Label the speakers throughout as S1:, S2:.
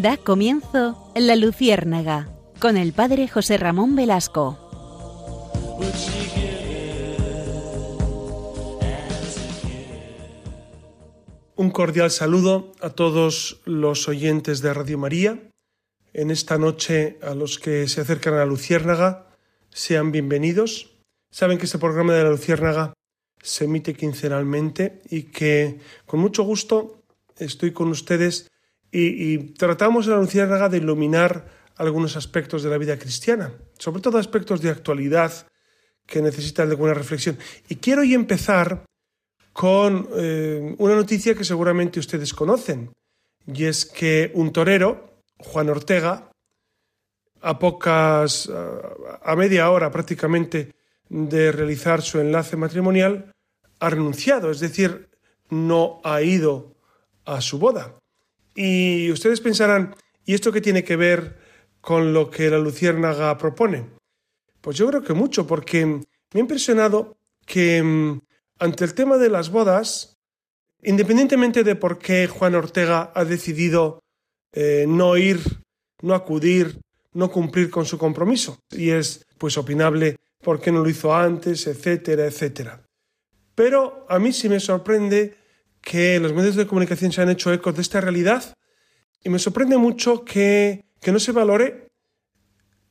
S1: Da comienzo La Luciérnaga con el padre José Ramón Velasco.
S2: Un cordial saludo a todos los oyentes de Radio María. En esta noche a los que se acercan a la Luciérnaga, sean bienvenidos. Saben que este programa de la Luciérnaga se emite quincenalmente y que con mucho gusto estoy con ustedes y, tratamos en la Luciérnaga de iluminar algunos aspectos de la vida cristiana, sobre todo aspectos de actualidad que necesitan de alguna reflexión. Y quiero hoy empezar con eh, una noticia que seguramente ustedes conocen, y es que un torero, Juan Ortega, a pocas, a media hora prácticamente de realizar su enlace matrimonial, ha renunciado, es decir, no ha ido a su boda. Y ustedes pensarán, ¿y esto qué tiene que ver con lo que la Luciérnaga propone? Pues yo creo que mucho, porque me ha impresionado que mm, ante el tema de las bodas, independientemente de por qué Juan Ortega ha decidido eh, no ir, no acudir, no cumplir con su compromiso, y es pues opinable por qué no lo hizo antes, etcétera, etcétera. Pero a mí sí me sorprende que los medios de comunicación se han hecho eco de esta realidad y me sorprende mucho que, que no se valore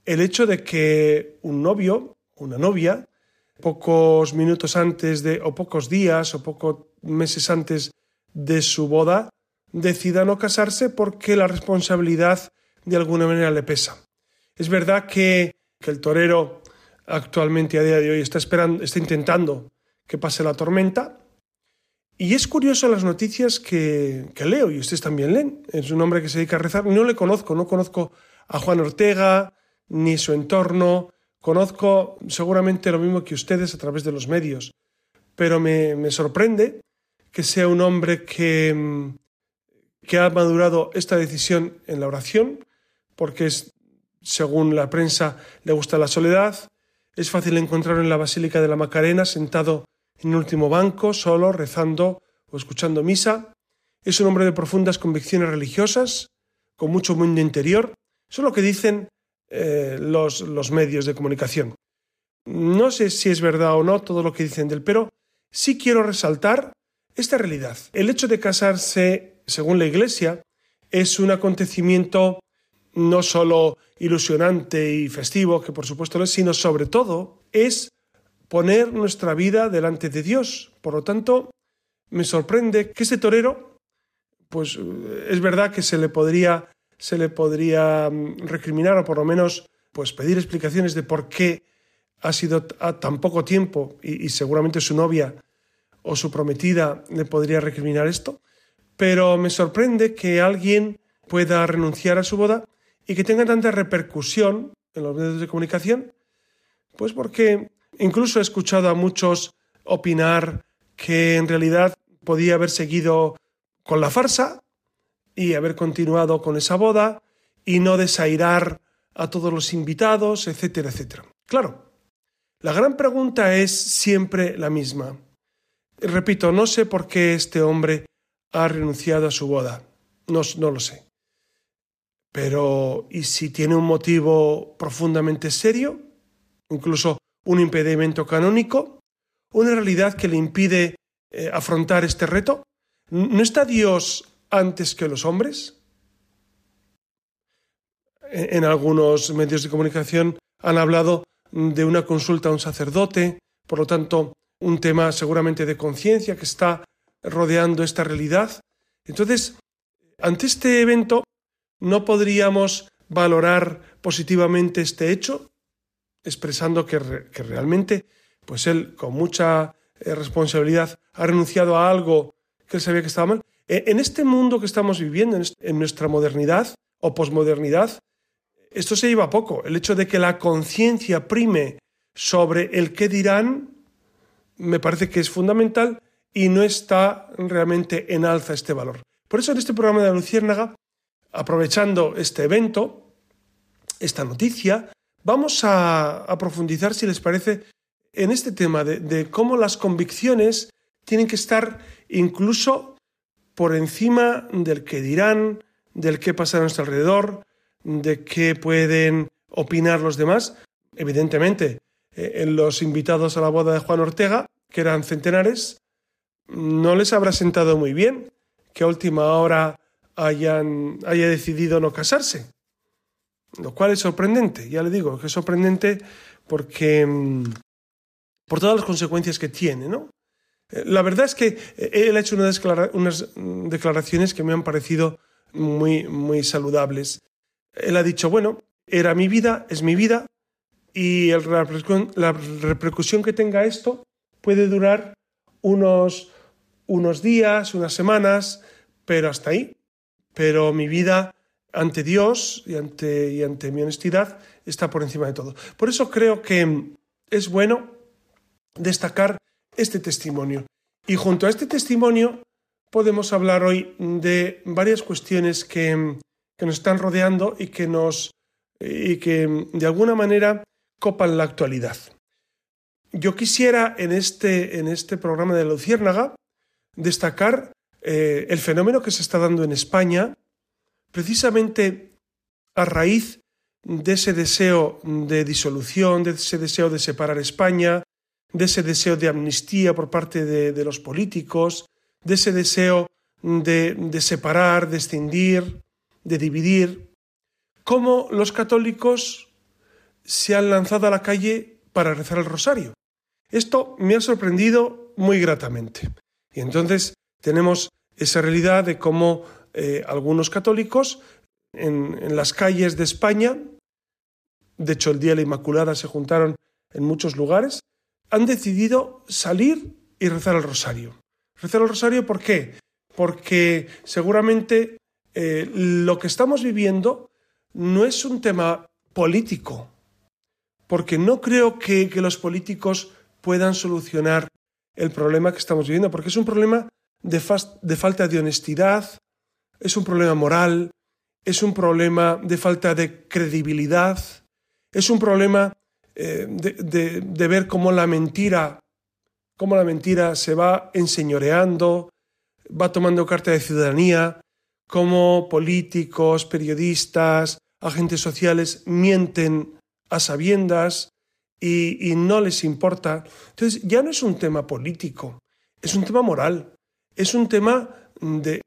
S2: el hecho de que un novio, una novia, pocos minutos antes de, o pocos días, o pocos meses antes de su boda, decida no casarse porque la responsabilidad de alguna manera le pesa. Es verdad que, que el torero actualmente a día de hoy está esperando, está intentando que pase la tormenta, y es curioso las noticias que, leo, y ustedes también leen. Es un hombre que se dedica a rezar. No le conozco, no conozco a Juan Ortega, ni su entorno. Conozco seguramente lo mismo que ustedes a través de los medios. Pero me, sorprende que sea un hombre que, que ha madurado esta decisión en la oración, porque es, según la prensa, le gusta la soledad. Es fácil encontrarlo en la Basílica de la Macarena, sentado en último banco, solo, rezando o escuchando misa. Es un hombre de profundas convicciones religiosas, con mucho mundo interior. Eso es lo que dicen eh, los, los medios de comunicación. No sé si es verdad o no todo lo que dicen de él, pero sí quiero resaltar esta realidad. El hecho de casarse, según la Iglesia, es un acontecimiento no solo ilusionante y festivo, que por supuesto lo es, sino sobre todo es poner nuestra vida delante de Dios. Por lo tanto, me sorprende que este torero, pues es verdad que se le podría, se le podría mm, recriminar o por lo menos pues pedir explicaciones de por qué ha sido a tan poco tiempo y seguramente su novia o su prometida le podría recriminar esto, pero me sorprende que alguien pueda renunciar a su boda y que tenga tanta repercusión en los medios de comunicación, pues porque Incluso he escuchado a muchos opinar que en realidad podía haber seguido con la farsa y haber continuado con esa boda y no desairar a todos los invitados, etcétera, etcétera. Claro, la gran pregunta es siempre la misma. Repito, no sé por qué este hombre ha renunciado a su boda. No, no lo sé. Pero, ¿y si tiene un motivo profundamente serio? Incluso un impedimento canónico, una realidad que le impide eh, afrontar este reto? ¿No está Dios antes que los hombres? En, algunos medios de comunicación han hablado de una consulta a un sacerdote, por lo tanto, un tema seguramente de conciencia que está rodeando esta realidad. Entonces, ante este evento, ¿no podríamos valorar positivamente este hecho? Expresando que, realmente, pues él con mucha eh, responsabilidad ha renunciado a algo que él sabía que estaba mal. E, en este mundo que estamos viviendo, en nuestra modernidad o posmodernidad, esto se lleva a poco. El hecho de que la conciencia prime sobre el qué dirán me parece que es fundamental y no está realmente en alza este valor. Por eso en este programa de la Luciérnaga, aprovechando este evento, esta noticia, Vamos a, profundizar, si les parece, en este tema de, cómo las convicciones tienen que estar incluso por encima del que dirán, del qué pasa a nuestro alrededor, de qué pueden opinar los demás. Evidentemente, eh, en los invitados a la boda de Juan Ortega, que eran centenares, no les habrá sentado muy bien que a última hora hayan, haya decidido no casarse. Lo cual es sorprendente, ya le digo, que es sorprendente porque mm, por todas las consecuencias que tiene, ¿no? Eh, la verdad es que eh, él ha hecho unas, declaraciones que me han parecido muy, muy saludables. Él ha dicho, bueno, era mi vida, es mi vida, y la repercusión que tenga esto puede durar unos, unos días, unas semanas, pero hasta ahí. Pero mi vida ante Dios y ante, y ante mi honestidad está por encima de todo. Por eso creo que es bueno destacar este testimonio. Y junto a este testimonio podemos hablar hoy de varias cuestiones que, que nos están rodeando y que nos y que de alguna manera copan la actualidad. Yo quisiera en este, en este programa de Luciérnaga destacar eh, el fenómeno que se está dando en España, precisamente a raíz de ese deseo de disolución, de ese deseo de separar España, de ese deseo de amnistía por parte de, los políticos, de ese deseo de, de separar, de escindir, de dividir, cómo los católicos se han lanzado a la calle para rezar el rosario. Esto me ha sorprendido muy gratamente. Y entonces tenemos esa realidad de cómo eh, algunos católicos en, las calles de España, de hecho el Día de la Inmaculada se juntaron en muchos lugares, han decidido salir y rezar el rosario. Rezar el rosario, ¿por qué? Porque seguramente eh, lo que estamos viviendo no es un tema político, porque no creo que, los políticos puedan solucionar el problema que estamos viviendo, porque es un problema de, de falta de honestidad, es un problema moral, es un problema de falta de credibilidad, es un problema eh, de, de, ver cómo la mentira, cómo la mentira se va enseñoreando, va tomando carta de ciudadanía, cómo políticos, periodistas, agentes sociales mienten a sabiendas y, no les importa. Entonces ya no es un tema político, es un tema moral, es un tema de...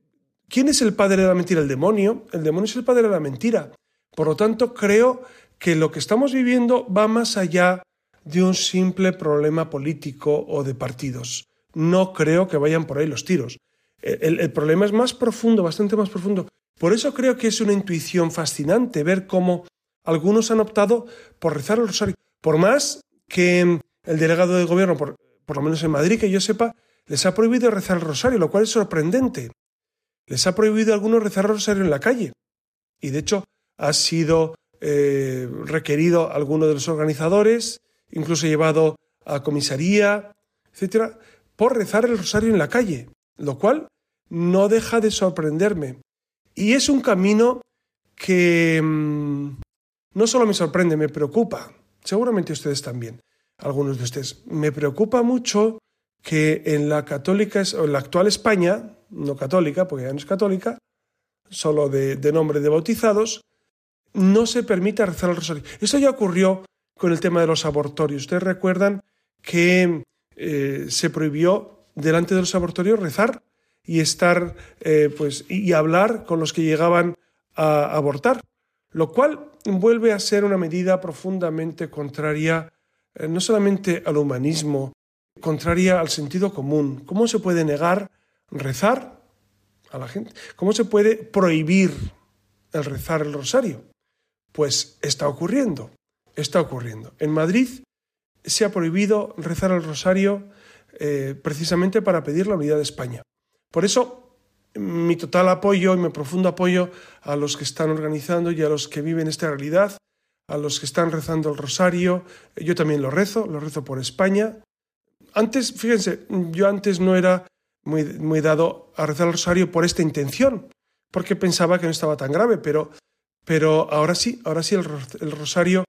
S2: ¿Quién es el padre de la mentira? El demonio. El demonio es el padre de la mentira. Por lo tanto, creo que lo que estamos viviendo va más allá de un simple problema político o de partidos. No creo que vayan por ahí los tiros. el, problema es más profundo, bastante más profundo. Por eso creo que es una intuición fascinante ver cómo algunos han optado por rezar el rosario. Por más que el delegado de gobierno, por, lo menos en Madrid, que yo sepa, les ha prohibido rezar el rosario, lo cual es sorprendente. Les ha prohibido a algunos rezar rosario en la calle. Y de hecho ha sido eh, requerido alguno de los organizadores, incluso llevado a comisaría, etcétera, por rezar el rosario en la calle, lo cual no deja de sorprenderme. Y es un camino que mm, no solo me sorprende, me preocupa. Seguramente ustedes también, algunos de ustedes. Me preocupa mucho que en la católica, o en la actual España, no católica, porque ya no es católica, solo de, nombre de bautizados, no se permita rezar el rosario. Esto ya ocurrió con el tema de los abortorios. Ustedes recuerdan que eh, se prohibió delante de los abortorios rezar y estar, eh, pues, y hablar con los que llegaban a abortar, lo cual vuelve a ser una medida profundamente contraria eh, no solamente al humanismo, contraria al sentido común. ¿Cómo se puede negar rezar a la gente? ¿Cómo se puede prohibir el rezar el rosario? Pues está ocurriendo, está ocurriendo. En Madrid se ha prohibido rezar el rosario eh, precisamente para pedir la unidad de España. Por eso, mi total apoyo y mi profundo apoyo a los que están organizando y a los que viven esta realidad, a los que están rezando el rosario. Yo también lo rezo, lo rezo por España. Antes, fíjense, yo antes no era muy, muy dado a rezar el rosario por esta intención, porque pensaba que no estaba tan grave, pero, pero ahora sí, ahora sí el, rosario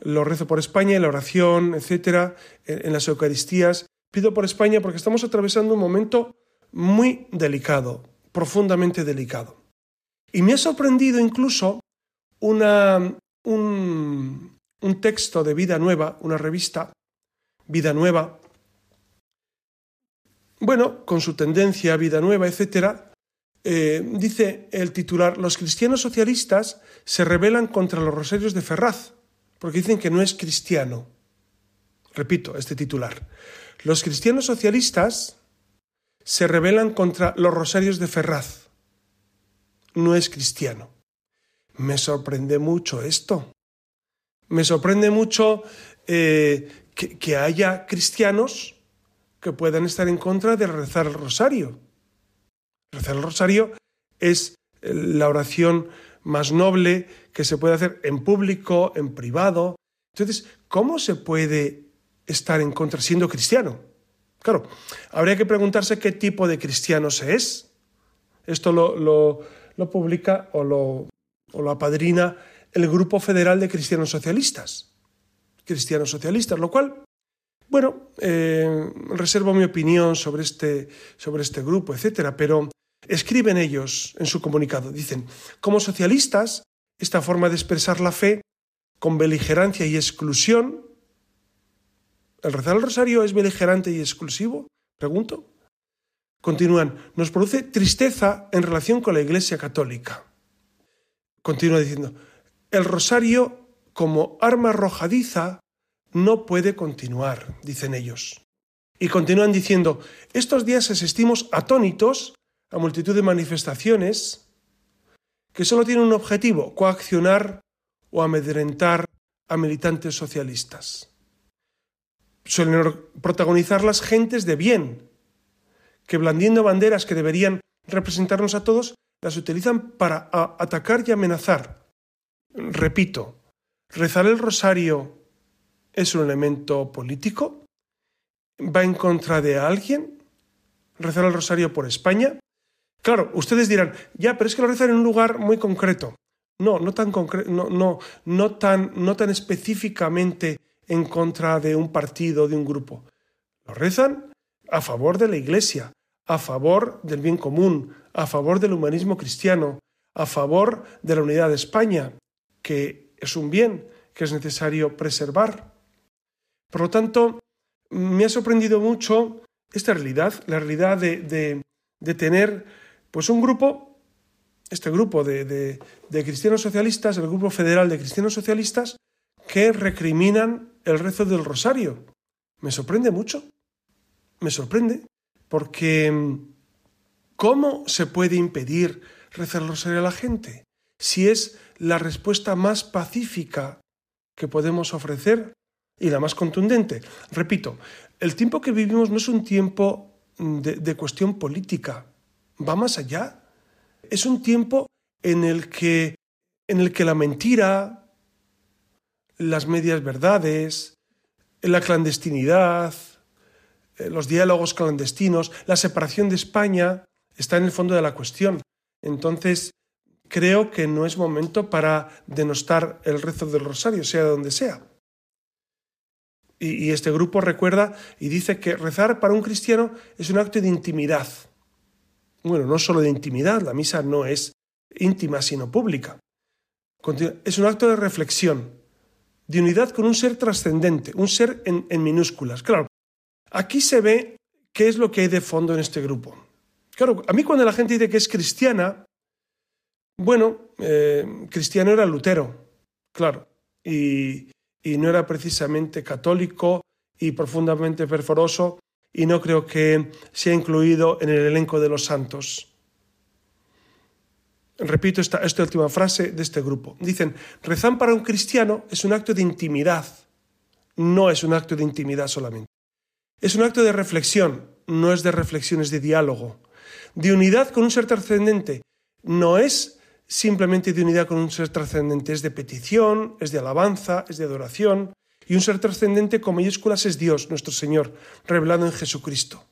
S2: lo rezo por España, en la oración, etcétera, en las Eucaristías. Pido por España porque estamos atravesando un momento muy delicado, profundamente delicado. Y me ha sorprendido incluso una, un, un texto de Vida Nueva, una revista, Vida Nueva, bueno, con su tendencia Vida Nueva, etcétera, eh, dice el titular, los cristianos socialistas se rebelan contra los rosarios de Ferraz, porque dicen que no es cristiano. Repito, este titular. Los cristianos socialistas se rebelan contra los rosarios de Ferraz. No es cristiano. Me sorprende mucho esto. Me sorprende mucho eh, que, haya cristianos que puedan estar en contra de rezar el rosario. Rezar el rosario es la oración más noble que se puede hacer en público, en privado. Entonces, ¿cómo se puede estar en contra siendo cristiano? Claro, habría que preguntarse qué tipo de cristiano se es. Esto lo, lo, publica o lo, o lo apadrina el Grupo Federal de Cristianos Socialistas. Cristianos Socialistas, lo cual, bueno, eh, reservo mi opinión sobre este, sobre este grupo, etcétera, pero escriben ellos en su comunicado, dicen, como socialistas, esta forma de expresar la fe con beligerancia y exclusión, ¿el rezar el rosario es beligerante y exclusivo? Pregunto. Continúan, nos produce tristeza en relación con la Iglesia Católica. Continúa diciendo, el rosario, como arma arrojadiza, no puede continuar, dicen ellos. Y continúan diciendo, estos días asistimos atónitos a multitud de manifestaciones que solo tienen un objetivo, coaccionar o amedrentar a militantes socialistas. Suelen protagonizar las gentes de bien, que blandiendo banderas que deberían representarnos a todos, las utilizan para atacar y amenazar, Repito, ¿rezar el rosario es un elemento político? ¿Va en contra de alguien? ¿Rezar el rosario por España? Claro, ustedes dirán, ya, pero es que lo rezan en un lugar muy concreto. No, no tan, no, no, no, tan, no tan específicamente en contra de un partido, de un grupo. Lo rezan a favor de la Iglesia, a favor del bien común, a favor del humanismo cristiano, a favor de la unidad de España, que es un bien que es necesario preservar. Por lo tanto, me ha sorprendido mucho esta realidad, la realidad de, tener pues un grupo, este grupo de, de, cristianos socialistas, el grupo federal de cristianos socialistas, que recriminan el rezo del rosario. Me sorprende mucho, me sorprende, porque ¿cómo se puede impedir rezar el rosario a la gente? Si es la respuesta más pacífica que podemos ofrecer y la más contundente. Repito, el tiempo que vivimos no es un tiempo de, cuestión política, va más allá. Es un tiempo en el que, en el que la mentira, las medias verdades, la clandestinidad, eh, los diálogos clandestinos, la separación de España está en el fondo de la cuestión. Entonces, creo que no es momento para denostar el rezo del rosario, sea donde sea. Y, este grupo recuerda y dice que rezar para un cristiano es un acto de intimidad. Bueno, no solo de intimidad, la misa no es íntima sino pública. Es un acto de reflexión, de unidad con un ser trascendente, un ser en, minúsculas. Claro, aquí se ve qué es lo que hay de fondo en este grupo. Claro, a mí cuando la gente dice que es cristiana, bueno, eh, cristiano era Lutero, claro, y, no era precisamente católico y profundamente fervoroso, y no creo que sea incluido en el elenco de los santos. Repito esta, esta última frase de este grupo. Dicen, rezar para un cristiano es un acto de intimidad, no es un acto de intimidad solamente. Es un acto de reflexión, no es de reflexiones de diálogo. De unidad con un ser trascendente, no es simplemente de unidad con un ser trascendente, es de petición, es de alabanza, es de adoración, y un ser trascendente con mayúsculas es Dios, nuestro Señor, revelado en Jesucristo.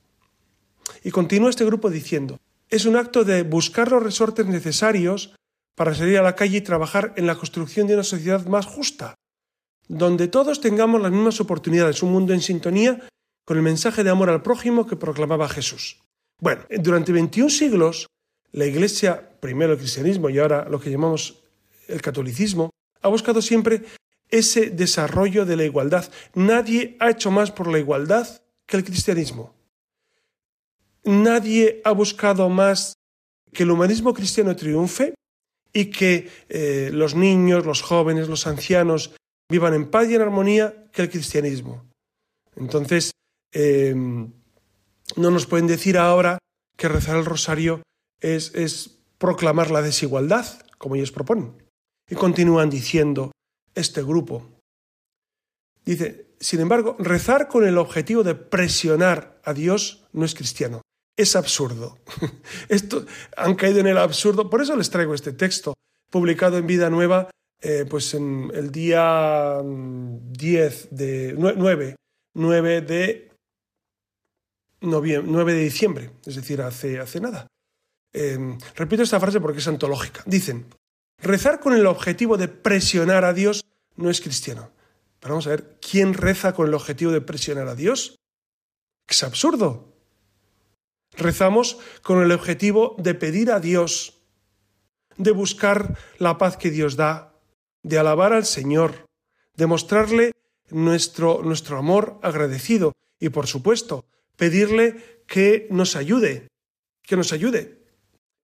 S2: Y continúa este grupo diciendo, es un acto de buscar los resortes necesarios para salir a la calle y trabajar en la construcción de una sociedad más justa, donde todos tengamos las mismas oportunidades, un mundo en sintonía con el mensaje de amor al prójimo que proclamaba Jesús. Bueno, durante 21 siglos la Iglesia, primero el cristianismo y ahora lo que llamamos el catolicismo, ha buscado siempre ese desarrollo de la igualdad. Nadie ha hecho más por la igualdad que el cristianismo. Nadie ha buscado más que el humanismo cristiano triunfe y que eh, los niños, los jóvenes, los ancianos vivan en paz y en armonía que el cristianismo. Entonces, em, no nos pueden decir ahora que rezar el rosario es, proclamar la desigualdad, como ellos proponen. Y continúan diciendo este grupo. Dice, sin embargo, rezar con el objetivo de presionar a Dios no es cristiano. Es absurdo. Esto, han caído en el absurdo. Por eso les traigo este texto, publicado en Vida Nueva, eh, pues en el día 10 de 9, 9 de noviembre, 9 de diciembre, es decir, hace, hace nada. Em, repito esta frase porque es antológica. Dicen, rezar con el objetivo de presionar a Dios no es cristiano. Pero vamos a ver, ¿quién reza con el objetivo de presionar a Dios? Es absurdo. Rezamos con el objetivo de pedir a Dios, de buscar la paz que Dios da, de alabar al Señor, de mostrarle nuestro, nuestro amor agradecido y, por supuesto, pedirle que nos ayude, que nos ayude.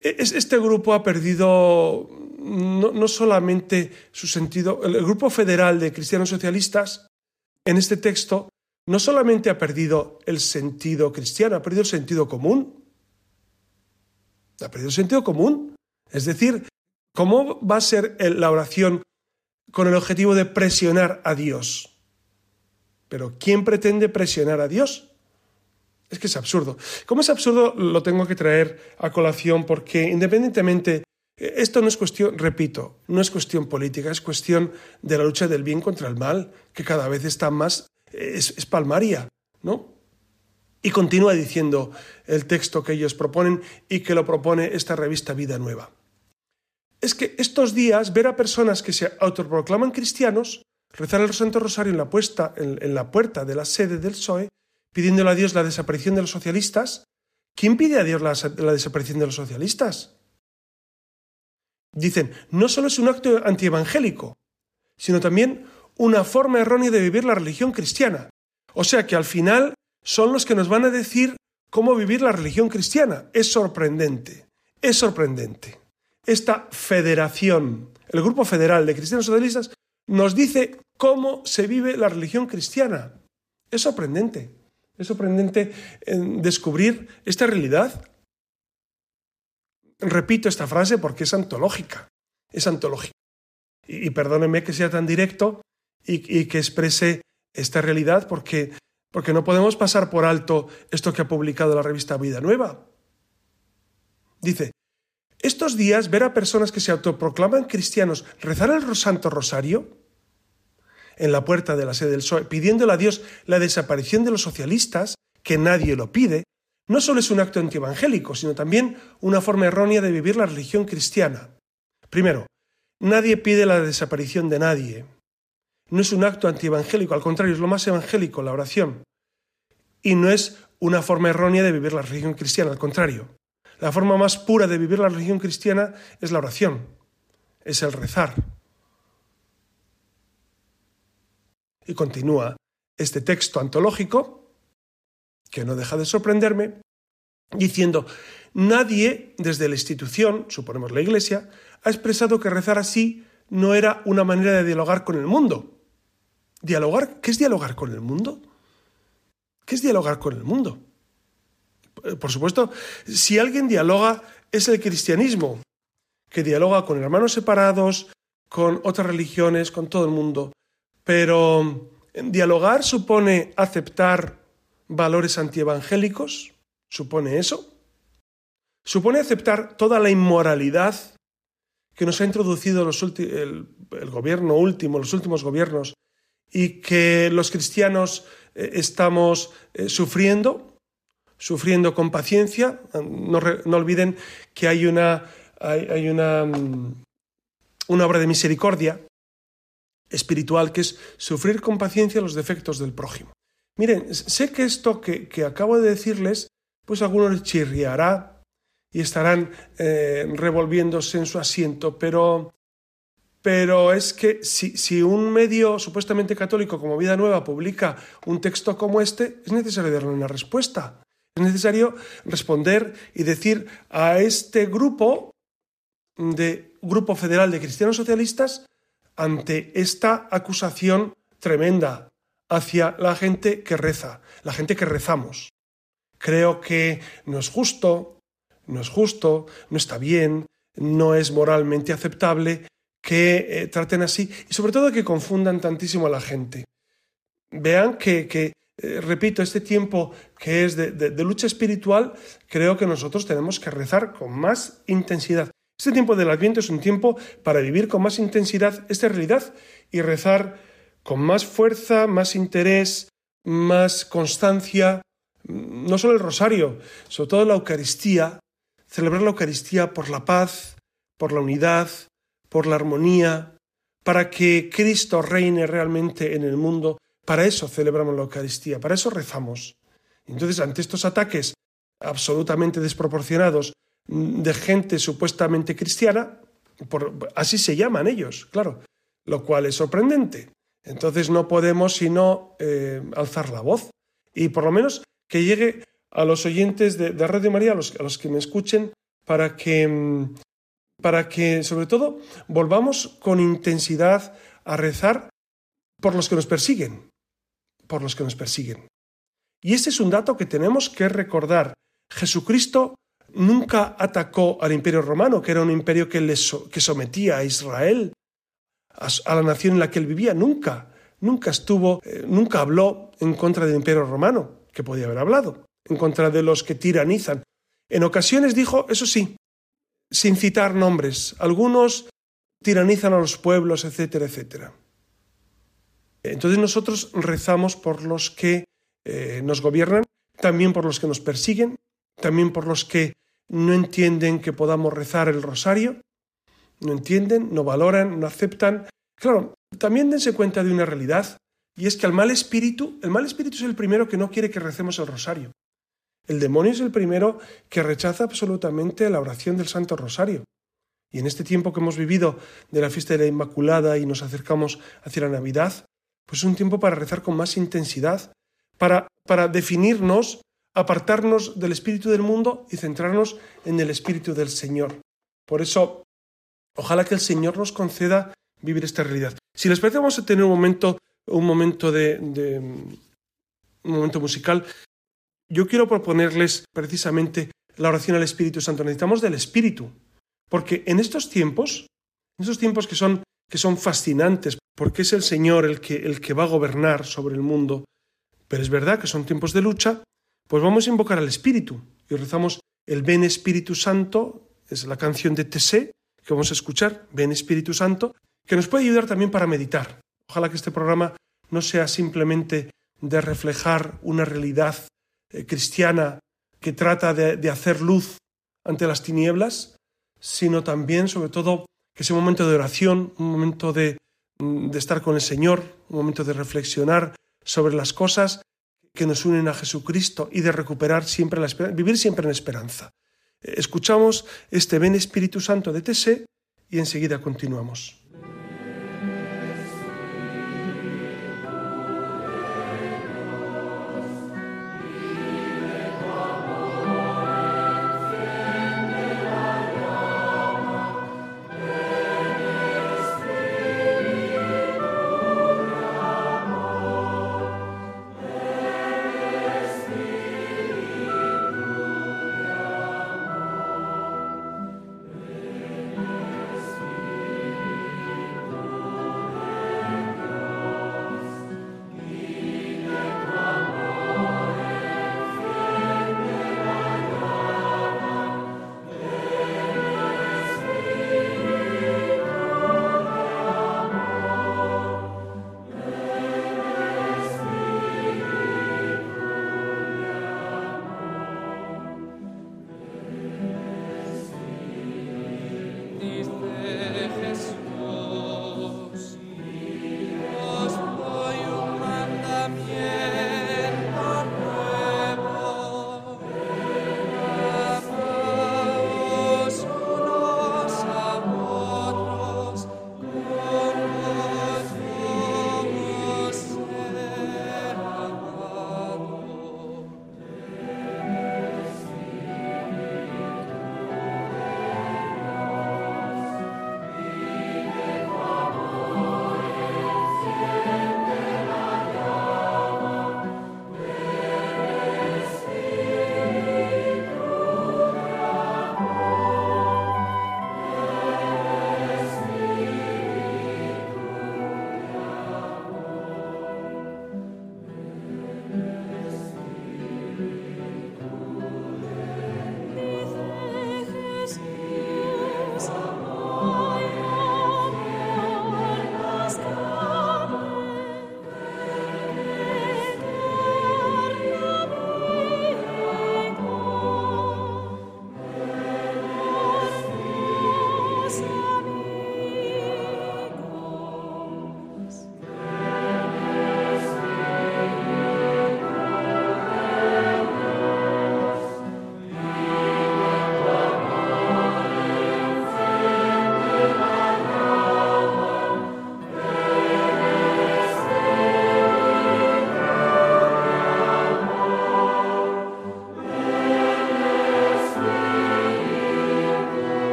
S2: E, este grupo ha perdido no, solamente su sentido, el grupo federal de cristianos socialistas en este texto no solamente ha perdido el sentido cristiano, ha perdido el sentido común. Ha perdido el sentido común. Es decir, ¿cómo va a ser la oración con el objetivo de presionar a Dios? Pero ¿quién pretende presionar a Dios? Es que es absurdo. Como es absurdo, lo tengo que traer a colación porque independientemente, esto no es cuestión, repito, no es cuestión política, es cuestión de la lucha del bien contra el mal, que cada vez está más, es, es palmaria, ¿no? Y continúa diciendo el texto que ellos proponen y que lo propone esta revista Vida Nueva. Es que estos días ver a personas que se autoproclaman cristianos rezar el Santo Rosario en la, puesta, en la puerta de la sede del PSOE pidiéndole a Dios la desaparición de los socialistas? ¿Quién pide a Dios la, desaparición de los socialistas? Dicen, no solo es un acto antievangélico, sino también una forma errónea de vivir la religión cristiana. O sea que al final son los que nos van a decir cómo vivir la religión cristiana. Es sorprendente, es sorprendente. Esta federación, el grupo federal de cristianos socialistas, nos dice cómo se vive la religión cristiana. Es sorprendente. Es sorprendente eh, descubrir esta realidad. Repito esta frase porque es antológica. Es antológica. Y, perdónenme que sea tan directo y, que exprese esta realidad porque, porque no podemos pasar por alto esto que ha publicado la revista Vida Nueva. Dice, estos días ver a personas que se autoproclaman cristianos rezar el Santo Rosario en la puerta de la sede del PSOE pidiéndole a Dios la desaparición de los socialistas, que nadie lo pide, no solo es un acto antievangélico, sino también una forma errónea de vivir la religión cristiana. Primero, nadie pide la desaparición de nadie. No es un acto antievangélico, al contrario, es lo más evangélico, la oración. Y no es una forma errónea de vivir la religión cristiana, al contrario. La forma más pura de vivir la religión cristiana es la oración, es el rezar. Y continúa este texto antológico, que no deja de sorprenderme, diciendo, nadie desde la institución, suponemos la Iglesia, ha expresado que rezar así no era una manera de dialogar con el mundo. ¿Dialogar? ¿Qué es dialogar con el mundo? ¿Qué es dialogar con el mundo? Por supuesto, si alguien dialoga es el cristianismo, que dialoga con hermanos separados, con otras religiones, con todo el mundo. Pero dialogar supone aceptar valores antievangélicos, supone eso. Supone aceptar toda la inmoralidad que nos ha introducido el, gobierno último, los últimos gobiernos, y que los cristianos eh, estamos eh, sufriendo, sufriendo con paciencia. No, olviden que hay una, hay una, mm, una obra de misericordia espiritual, que es sufrir con paciencia los defectos del prójimo. Miren, sé que esto que, acabo de decirles, pues algunos les chirriará y estarán eh, revolviéndose en su asiento, pero, pero es que si, si, un medio supuestamente católico como Vida Nueva publica un texto como este, es necesario darle una respuesta. Es necesario responder y decir a este grupo de Grupo Federal de Cristianos Socialistas ante esta acusación tremenda hacia la gente que reza, la gente que rezamos. Creo que no es justo, no es justo, no está bien, no es moralmente aceptable que eh, traten así y sobre todo que confundan tantísimo a la gente. Vean que, eh, repito, este tiempo que es de, lucha espiritual, creo que nosotros tenemos que rezar con más intensidad. Este tiempo del Adviento es un tiempo para vivir con más intensidad esta realidad y rezar con más fuerza, más interés, más constancia, no solo el rosario, sobre todo la Eucaristía, celebrar la Eucaristía por la paz, por la unidad, por la armonía, para que Cristo reine realmente en el mundo. Para eso celebramos la Eucaristía, para eso rezamos. Entonces, ante estos ataques absolutamente desproporcionados de gente supuestamente cristiana, así se llaman ellos, claro, lo cual es sorprendente. Entonces no podemos sino eh, alzar la voz y por lo menos que llegue a los oyentes de, de Radio María, a los, a los, que me escuchen, para que, mm, para que, sobre todo, volvamos con intensidad a rezar por los que nos persiguen, por los que nos persiguen. Y ese es un dato que tenemos que recordar. Jesucristo nunca atacó al imperio romano, que era un imperio que, que sometía a Israel, a, a, la nación en la que él vivía, nunca, nunca estuvo, eh, nunca habló en contra del imperio romano que podía haber hablado, en contra de los que tiranizan. En ocasiones dijo, eso sí, sin citar nombres, algunos tiranizan a los pueblos, etcétera, etcétera. Entonces nosotros rezamos por los que eh, nos gobiernan, también por los que nos persiguen, también por los que no entienden que podamos rezar el rosario, no entienden, no valoran, no aceptan. Claro, también dense cuenta de una realidad. Y es que al mal espíritu, el mal espíritu es el primero que no quiere que recemos el rosario. El demonio es el primero que rechaza absolutamente la oración del Santo Rosario. Y en este tiempo que hemos vivido de la fiesta de la Inmaculada y nos acercamos hacia la Navidad, pues es un tiempo para rezar con más intensidad, para, para definirnos, apartarnos del espíritu del mundo y centrarnos en el espíritu del Señor. Por eso, ojalá que el Señor nos conceda vivir esta realidad. Si les parece, vamos a tener un momento un momento de, un momento musical. Yo quiero proponerles precisamente la oración al Espíritu Santo. Necesitamos del Espíritu, porque en estos tiempos, en estos tiempos que son que son fascinantes, porque es el Señor el que el que va a gobernar sobre el mundo, pero es verdad que son tiempos de lucha, pues vamos a invocar al Espíritu y rezamos el Ven Espíritu Santo, es la canción de Tessé que vamos a escuchar, Ven Espíritu Santo, que nos puede ayudar también para meditar. Ojalá que este programa no sea simplemente de reflejar una realidad eh, cristiana que trata de, hacer luz ante las tinieblas, sino también, sobre todo, que sea un momento de oración, un momento de, mm, de estar con el Señor, un momento de reflexionar sobre las cosas que nos unen a Jesucristo y de recuperar siempre la esperanza, vivir siempre en esperanza. Eh, escuchamos este Ven Espíritu Santo de Tese y enseguida continuamos.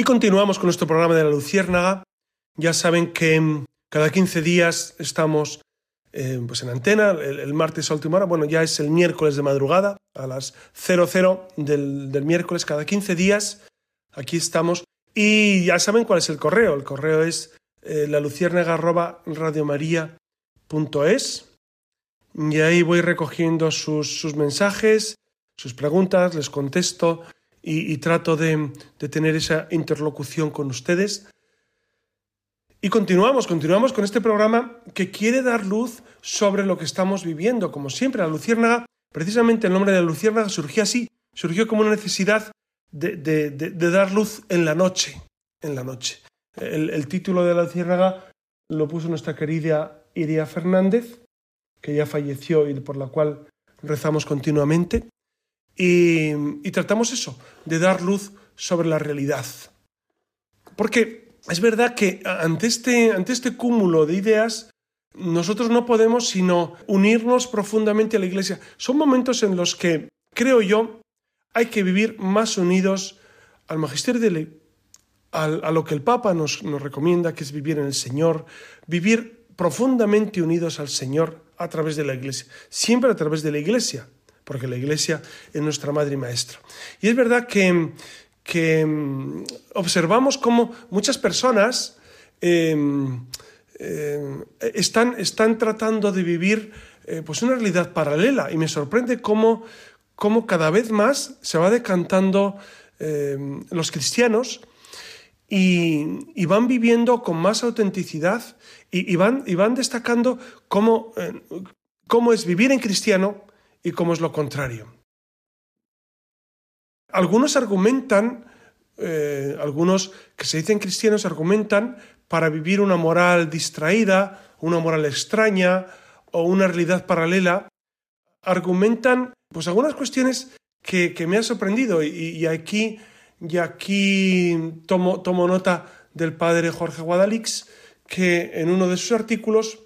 S2: Y continuamos con nuestro programa de la Luciérnaga. Ya saben que mm, cada 15 días estamos eh, pues en antena, el, martes a última hora, bueno, ya es el miércoles de madrugada, a las 00 del, del miércoles, cada 15 días, aquí estamos. Y ya saben cuál es el correo, el correo es eh, la y ahí voy recogiendo sus, mensajes, sus preguntas, les contesto y, trato de, tener esa interlocución con ustedes. Y continuamos, continuamos con este programa que quiere dar luz sobre lo que estamos viviendo. Como siempre, la luciérnaga, precisamente el nombre de la luciérnaga surgió así, surgió como una necesidad de, dar luz en la noche, en la noche. El, el, título de la luciérnaga lo puso nuestra querida Iria Fernández, que ya falleció y por la cual rezamos continuamente. Y, tratamos eso, de dar luz sobre la realidad. Porque es verdad que ante este, ante este cúmulo de ideas, nosotros no podemos sino unirnos profundamente a la Iglesia. Son momentos en los que, creo yo, hay que vivir más unidos al magisterio de a, a lo que el Papa nos, nos recomienda, que es vivir en el Señor, vivir profundamente unidos al Señor a través de la Iglesia, siempre a través de la Iglesia, porque la Iglesia es nuestra madre y maestra. Y es verdad que, que mm, observamos cómo muchas personas em, em, están, están, tratando de vivir eh, pues una realidad paralela y me sorprende cómo, cómo cada vez más se va decantando em, los cristianos y, van viviendo con más autenticidad y, van, y van, destacando cómo, eh, cómo es vivir en cristiano y cómo es lo contrario. Algunos argumentan, eh, algunos que se dicen cristianos argumentan para vivir una moral distraída, una moral extraña o una realidad paralela, argumentan pues algunas cuestiones que, me han sorprendido y, aquí, y aquí tomo, tomo nota del padre Jorge Guadalix, que en uno de sus artículos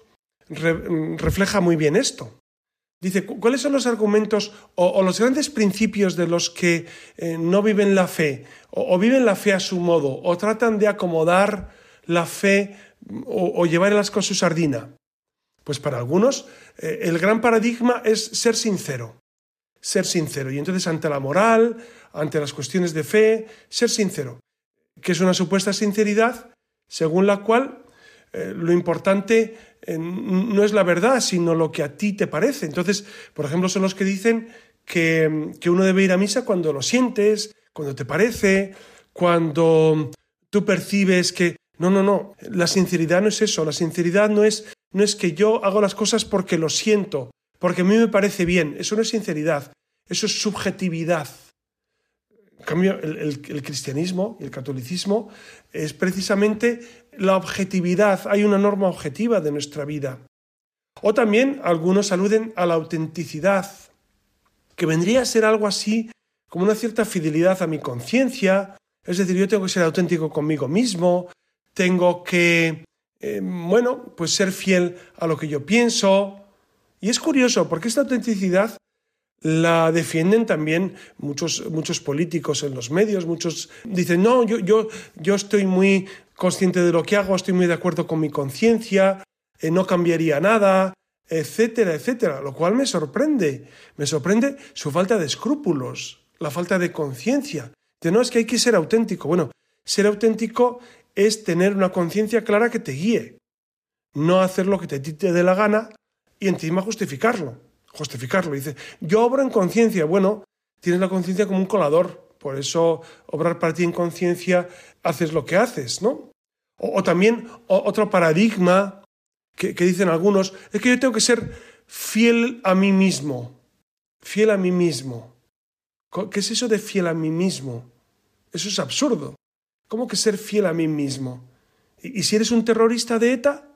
S2: refleja muy bien esto. Dice, ¿cuáles son los argumentos o, los grandes principios de los que eh, no viven la fe o, viven la fe a su modo o tratan de acomodar la fe o, llevar el asco a su sardina? Pues para algunos eh, el gran paradigma es ser sincero, ser sincero. Y entonces ante la moral, ante las cuestiones de fe, ser sincero, que es una supuesta sinceridad según la cual eh, lo importante eh, no es la verdad, sino lo que a ti te parece. Entonces, por ejemplo, son los que dicen que, que uno debe ir a misa cuando lo sientes, cuando te parece, cuando tú percibes que... No, no, no. La sinceridad no es eso. La sinceridad no es, no es que yo hago las cosas porque lo siento, porque a mí me parece bien. Eso no es sinceridad. Eso es subjetividad. En cambio, el, cristianismo y el catolicismo es precisamente la objetividad, hay una norma objetiva de nuestra vida. O también algunos aluden a la autenticidad, que vendría a ser algo así como una cierta fidelidad a mi conciencia, es decir, yo tengo que ser auténtico conmigo mismo, tengo que, eh, bueno, pues ser fiel a lo que yo pienso. Y es curioso, porque esta autenticidad la defienden también muchos, muchos políticos en los medios, muchos dicen, no, yo, yo, yo estoy muy consciente de lo que hago, estoy muy de acuerdo con mi conciencia, eh, no cambiaría nada, etcétera, etcétera, lo cual me sorprende, me sorprende su falta de escrúpulos, la falta de conciencia. De no es que hay que ser auténtico. Bueno, ser auténtico es tener una conciencia clara que te guíe, no hacer lo que te, te dé la gana y encima justificarlo justificarlo. Dice, yo obro en conciencia. Bueno, tienes la conciencia como un colador, por eso obrar para ti en conciencia haces lo que haces, ¿no? O, también otro paradigma que, dicen algunos es que yo tengo que ser fiel a mí mismo, fiel a mí mismo. ¿Qué es eso de fiel a mí mismo? Eso es absurdo. ¿Cómo que ser fiel a mí mismo? ¿Y, si eres un terrorista de ETA?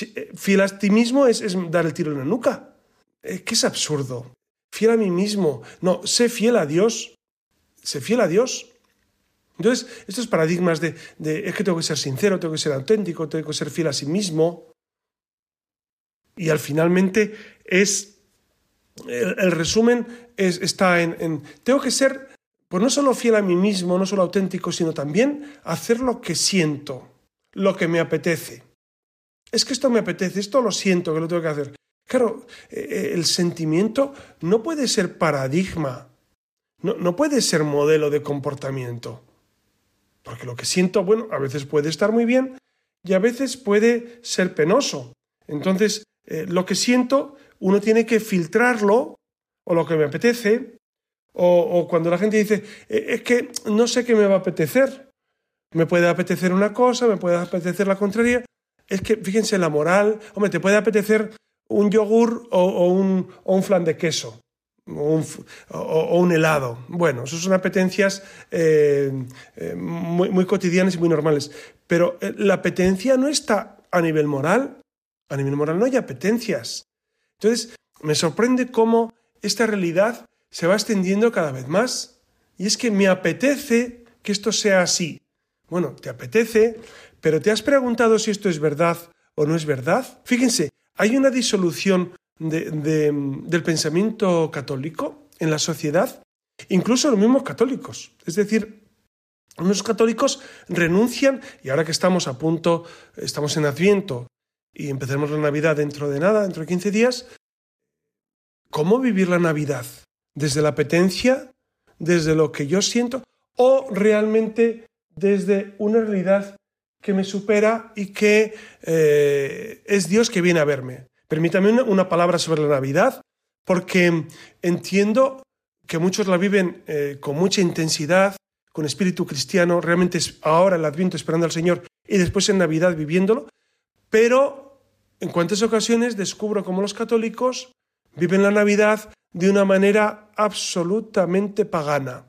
S2: Eh, fiel a ti mismo es, es dar el tiro en la nuca. Es que es absurdo. Fiel a mí mismo. No, sé fiel a Dios. Sé fiel a Dios. Entonces, estos paradigmas de, es que tengo que ser sincero, tengo que ser auténtico, tengo que ser fiel a sí mismo. Y al finalmente es. El, resumen es, está en, Tengo que ser pues no solo fiel a mí mismo, no solo auténtico, sino también hacer lo que siento, lo que me apetece. Es que esto me apetece, esto lo siento que lo tengo que hacer. Claro, eh, eh, el sentimiento no puede ser paradigma, no, no puede ser modelo de comportamiento. Porque lo que siento, bueno, a veces puede estar muy bien y a veces puede ser penoso. Entonces, eh, lo que siento, uno tiene que filtrarlo, o lo que me apetece, o, cuando la gente dice, es que no sé qué me va a apetecer. Me puede apetecer una cosa, me puede apetecer la contraria. Es que, fíjense, la moral, hombre, te puede apetecer un yogur o, un, un, flan de queso. O un, helado. Bueno, eso son apetencias eh, eh, muy, muy, cotidianas y muy normales. Pero eh, la apetencia no está a nivel moral. A nivel moral no hay apetencias. Entonces, me sorprende cómo esta realidad se va extendiendo cada vez más. Y es que me apetece que esto sea así. Bueno, te apetece, pero ¿te has preguntado si esto es verdad o no es verdad? Fíjense, hay una disolución del pensamiento católico en la sociedad, incluso los mismos católicos. Es decir, los católicos renuncian, y ahora que estamos a punto, estamos en Adviento y empezaremos la Navidad dentro de nada, dentro de 15 días, ¿cómo vivir la Navidad? ¿Desde la apetencia? ¿Desde lo que yo siento? ¿O realmente desde una realidad que me supera y que eh, es Dios que viene a verme. Permítame una, palabra sobre la Navidad, porque entiendo que muchos la viven eh, con mucha intensidad, con espíritu cristiano, realmente es ahora el Adviento esperando al Señor y después en Navidad viviéndolo, pero en cuantas ocasiones descubro cómo los católicos viven la Navidad de una manera absolutamente pagana,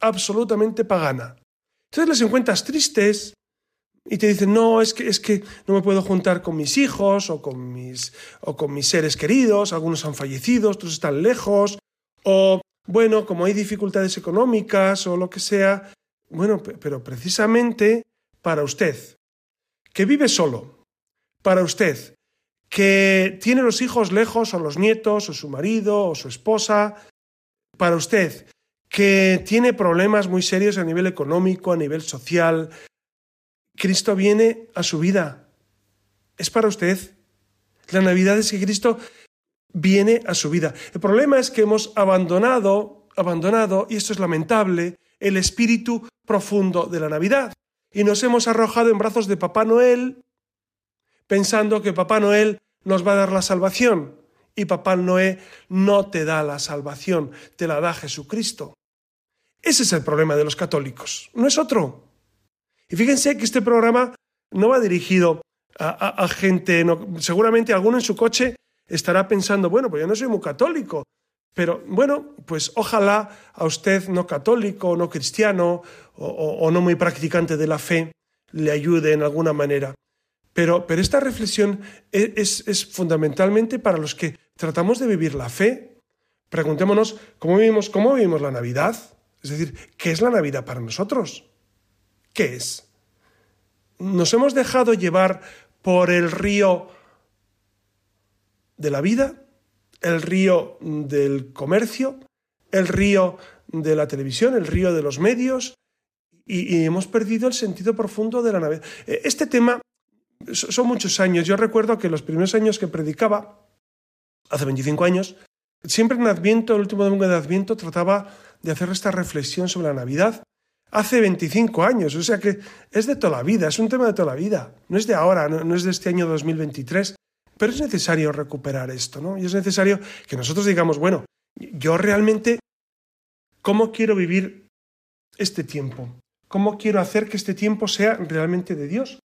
S2: absolutamente pagana. Entonces les encuentras tristes, y te dicen, no, es que, es que no me puedo juntar con mis hijos o con mis, o con mis seres queridos, algunos han fallecido, otros están lejos, o bueno, como hay dificultades económicas o lo que sea, bueno, pero precisamente para usted, que vive solo, para usted, que tiene los hijos lejos o los nietos o su marido o su esposa, para usted, que tiene problemas muy serios a nivel económico, a nivel social, Cristo viene a su vida. Es para usted. La Navidad es que Cristo viene a su vida. El problema es que hemos abandonado, abandonado, y esto es lamentable, el espíritu profundo de la Navidad. Y nos hemos arrojado en brazos de Papá Noel, pensando que Papá Noel nos va a dar la salvación. Y Papá Noel no te da la salvación, te la da Jesucristo. Ese es el problema de los católicos, no es otro. Y fíjense que este programa no va dirigido a, gente, seguramente alguno en su coche estará pensando, bueno, pues yo no soy muy católico, pero bueno, pues ojalá a usted no católico, no cristiano o, no muy practicante de la fe le ayude en alguna manera. Pero, pero esta reflexión e, es, es, fundamentalmente para los que tratamos de vivir la fe. Preguntémonos cómo vivimos, cómo vivimos la Navidad. Es decir, ¿qué es la Navidad para nosotros? ¿Qué es? ¿Nos hemos dejado llevar por el río de la vida, el río del comercio, el río de la televisión, el río de los medios, y, hemos perdido el sentido profundo de la Navidad? E, este tema son muchos años. Yo recuerdo que los primeros años que predicaba, hace 25 años, siempre en Adviento, el último domingo de Adviento, trataba de hacer esta reflexión sobre la Navidad hace 25 años, o sea que es de toda la vida, es un tema de toda la vida, no es de ahora, no, es de este año 2023, pero es necesario recuperar esto, ¿no? Y es necesario que nosotros digamos, bueno, yo realmente, ¿cómo quiero vivir este tiempo? ¿Cómo quiero hacer que este tiempo sea realmente de Dios?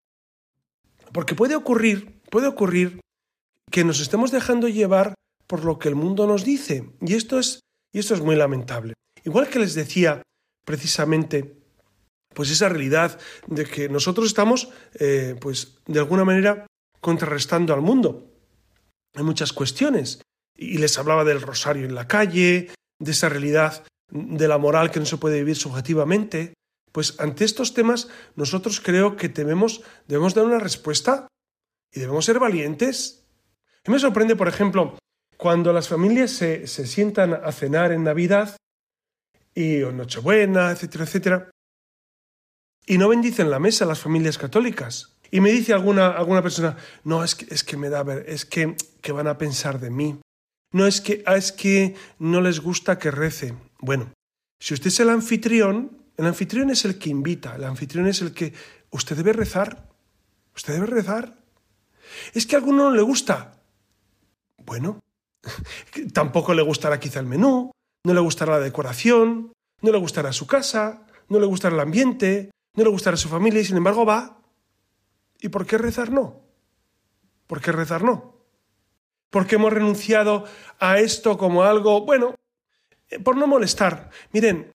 S2: Porque puede ocurrir, puede ocurrir que nos estemos dejando llevar por lo que el mundo nos dice, y esto es, y esto es muy lamentable. Igual que les decía precisamente pues esa realidad de que nosotros estamos, eh, pues de alguna manera, contrarrestando al mundo en muchas cuestiones. Y les hablaba del rosario en la calle, de esa realidad de la moral que no se puede vivir subjetivamente. Pues ante estos temas nosotros creo que debemos, debemos dar una respuesta y debemos ser valientes. Me sorprende, por ejemplo, cuando las familias se, se sientan a cenar en Navidad y Nochebuena, etcétera, etcétera. Y no bendicen la mesa las familias católicas. Y me dice alguna, alguna persona, no, es que, es que me da ver, es que, que van a pensar de mí. No, es que, ah, es que no les gusta que rece. Bueno, si usted es el anfitrión, el anfitrión es el que invita, el anfitrión es el que usted debe rezar. Usted debe rezar. Es que a alguno no le gusta. Bueno, tampoco le gustará quizá el menú, no le gustará la decoración, no le gustará su casa, no le gustará el ambiente, no le gustará su familia y sin embargo va. ¿Y por qué rezar no? ¿Por qué rezar no? ¿Por qué hemos renunciado a esto como algo, bueno, eh, por no molestar? Miren,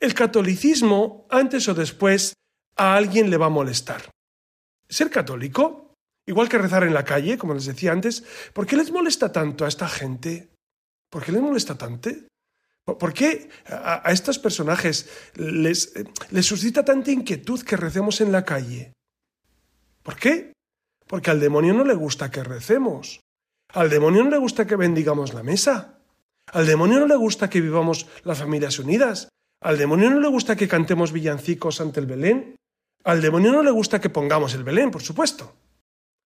S2: el catolicismo, antes o después, a alguien le va a molestar. Ser católico, igual que rezar en la calle, como les decía antes, ¿por qué les molesta tanto a esta gente? ¿Por qué les molesta tanto? ¿Por qué a, estos personajes les, les suscita tanta inquietud que recemos en la calle? ¿Por qué? Porque al demonio no le gusta que recemos. Al demonio no le gusta que bendigamos la mesa. Al demonio no le gusta que vivamos las familias unidas. Al demonio no le gusta que cantemos villancicos ante el Belén. Al demonio no le gusta que pongamos el Belén, por supuesto.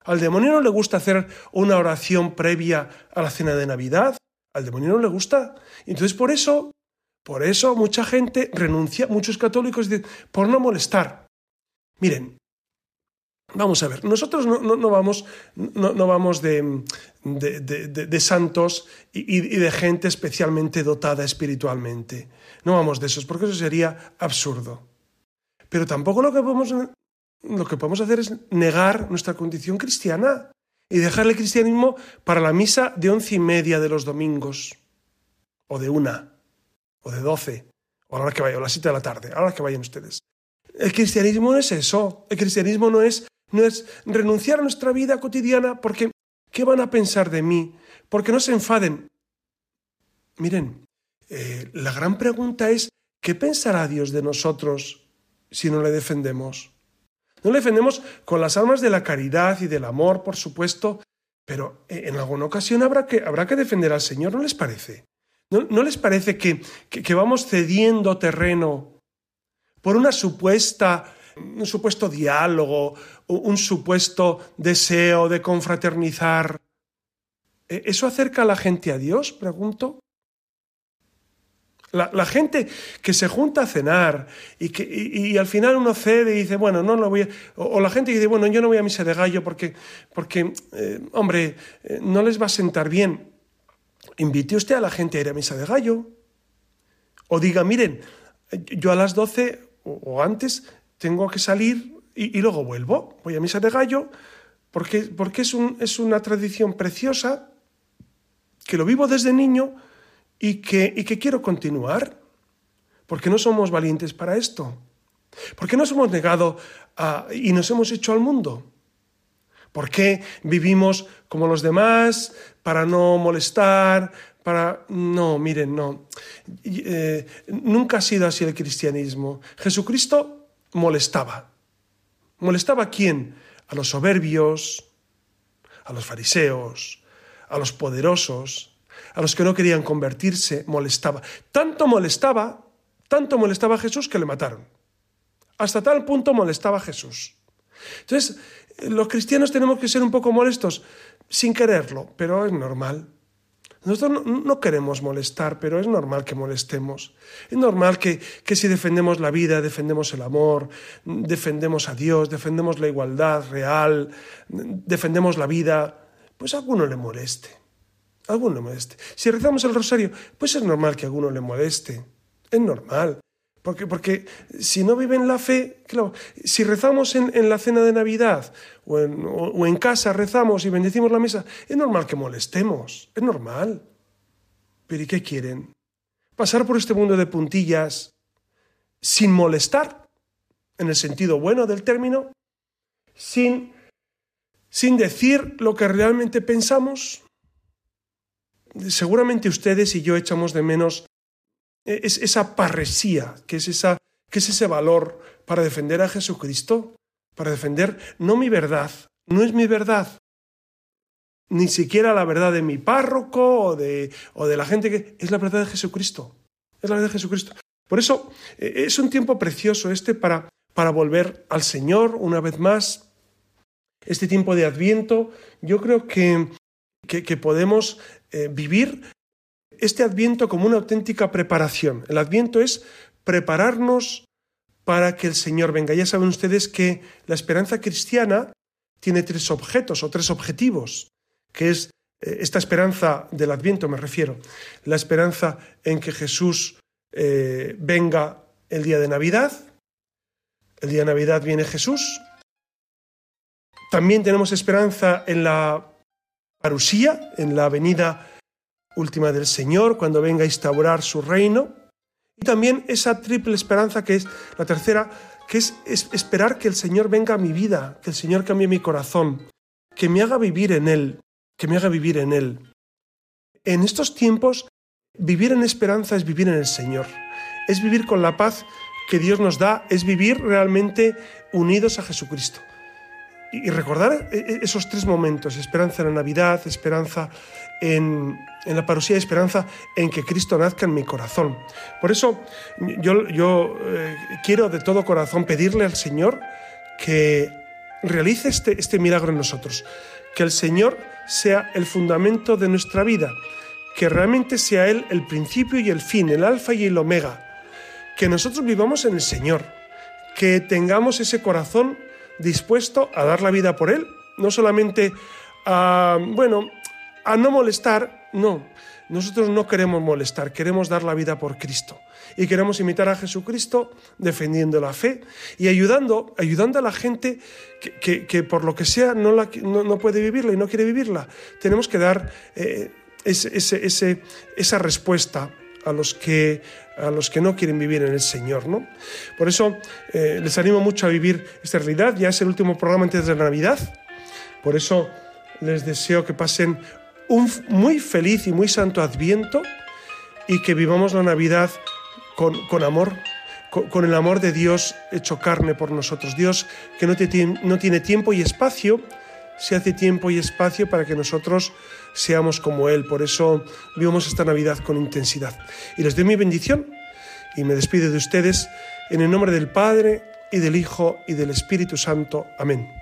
S2: Al demonio no le gusta hacer una oración previa a la cena de Navidad. Al demonio no le gusta. Entonces por eso, por eso mucha gente renuncia, muchos católicos dicen, por no molestar. Miren, vamos a ver, nosotros no, vamos, no, vamos de, de, santos y, y de gente especialmente dotada espiritualmente. No vamos de esos, porque eso sería absurdo. Pero tampoco lo que podemos, lo que podemos hacer es negar nuestra condición cristiana y dejar el cristianismo para la misa de once y media de los domingos, o de una, o de doce, o a la hora que vaya, o a las siete de la tarde, a la hora que vayan ustedes. El cristianismo no es eso. El cristianismo no es, no es renunciar a nuestra vida cotidiana porque ¿qué van a pensar de mí? Porque no se enfaden. Miren, eh, la gran pregunta es, ¿qué pensará Dios de nosotros si no le defendemos? No le defendemos con las armas de la caridad y del amor, por supuesto, pero eh, en alguna ocasión habrá que, habrá que defender al Señor, ¿no les parece? ¿No, les parece que, que, vamos cediendo terreno por una supuesta, un supuesto diálogo, un supuesto deseo de confraternizar? ¿E-, ¿Eso acerca a la gente a Dios? Pregunto. La, gente que se junta a cenar y que y, al final uno cede y dice, bueno, no lo voy. O, la gente dice, bueno, yo no voy a misa de gallo porque, porque eh, hombre, eh, no les va a sentar bien. Invite usted a la gente a ir a misa de gallo. O diga, miren, yo a las 12 o, antes tengo que salir y, luego vuelvo. Voy a misa de gallo porque, porque es, un, es una tradición preciosa que lo vivo desde niño y que, y que quiero continuar. porque no somos valientes para esto? ¿Por qué nos hemos negado y nos hemos hecho al mundo? ¿Por qué vivimos como los demás para no molestar? Para... No, miren, no. Eh, nunca ha sido así el cristianismo. Jesucristo molestaba. ¿Molestaba a quién? A los soberbios, a los fariseos, a los poderosos, a los que no querían convertirse, molestaba. Tanto molestaba, tanto molestaba a Jesús que le mataron. Hasta tal punto molestaba a Jesús. Entonces, los cristianos tenemos que ser un poco molestos, sin quererlo, pero es normal. Nosotros no, queremos molestar, pero es normal que molestemos. Es normal que, que, si defendemos la vida, defendemos el amor, defendemos a Dios, defendemos la igualdad real, defendemos la vida, pues a alguno le moleste alguno le moleste. Si rezamos el rosario, pues es normal que a alguno le moleste. Es normal. Porque, porque si no viven la fe, claro, si rezamos en, la cena de Navidad o en, o en casa rezamos y bendecimos la mesa, es normal que molestemos. Es normal. Pero ¿y qué quieren? Pasar por este mundo de puntillas sin molestar, en el sentido bueno del término, sin, sin decir lo que realmente pensamos, seguramente ustedes y yo echamos de menos eh, esa parresía, que es, esa, que es ese valor para defender a Jesucristo, para defender no mi verdad, no es mi verdad, ni siquiera la verdad de mi párroco o de, o de la gente que es la verdad de Jesucristo. es la vida de Jesucristo. Por eso eh, es un tiempo precioso este para, para volver al Señor una vez más. Este tiempo de Adviento, yo creo que, que, podemos eh, vivir este Adviento como una auténtica preparación. El Adviento es prepararnos para que el Señor venga. Ya saben ustedes que la esperanza cristiana tiene tres objetos o tres objetivos, que es eh, esta esperanza del Adviento, me refiero, la esperanza en que Jesús eh, venga el día de Navidad, el día de Navidad viene Jesús, también tenemos esperanza en la en la venida última del Señor, cuando venga a instaurar su reino, y también esa triple esperanza que es la tercera, que es, esperar que el Señor venga a mi vida, que el Señor cambie mi corazón, que me haga vivir en Él, que me haga vivir en Él. En estos tiempos, vivir en esperanza es vivir en el Señor, es vivir con la paz que Dios nos da, es vivir realmente unidos a Jesucristo. Y recordar e, e, esos tres momentos, esperanza en la Navidad, esperanza en, la parusía, esperanza en que Cristo nazca en mi corazón. Por eso yo, yo eh, quiero de todo corazón pedirle al Señor que realice este, este milagro en nosotros, que el Señor sea el fundamento de nuestra vida, que realmente sea Él el principio y el fin, el alfa y el omega, que nosotros vivamos en el Señor, que tengamos ese corazón dispuesto a dar la vida por Él, no solamente a, bueno, a no molestar, no, nosotros no queremos molestar, queremos dar la vida por Cristo. Y queremos imitar a Jesucristo defendiendo la fe y ayudando, ayudando a la gente que, por lo que sea no, la, no, puede vivirla y no quiere vivirla. Tenemos que dar eh, ese, esa respuesta a los que a los que no quieren vivir en el Señor, ¿no? Por eso eh, les animo mucho a vivir esta realidad. Ya es el último programa antes de la Navidad. Por eso les deseo que pasen un muy feliz y muy santo Adviento y que vivamos la Navidad con, amor, con, el amor de Dios hecho carne por nosotros. Dios que no, no tiene tiempo y espacio, se hace tiempo y espacio para que nosotros seamos como Él. Por eso vivimos esta Navidad con intensidad. Y les doy mi bendición y me despido de ustedes en el nombre del Padre y del Hijo y del Espíritu Santo. Amén.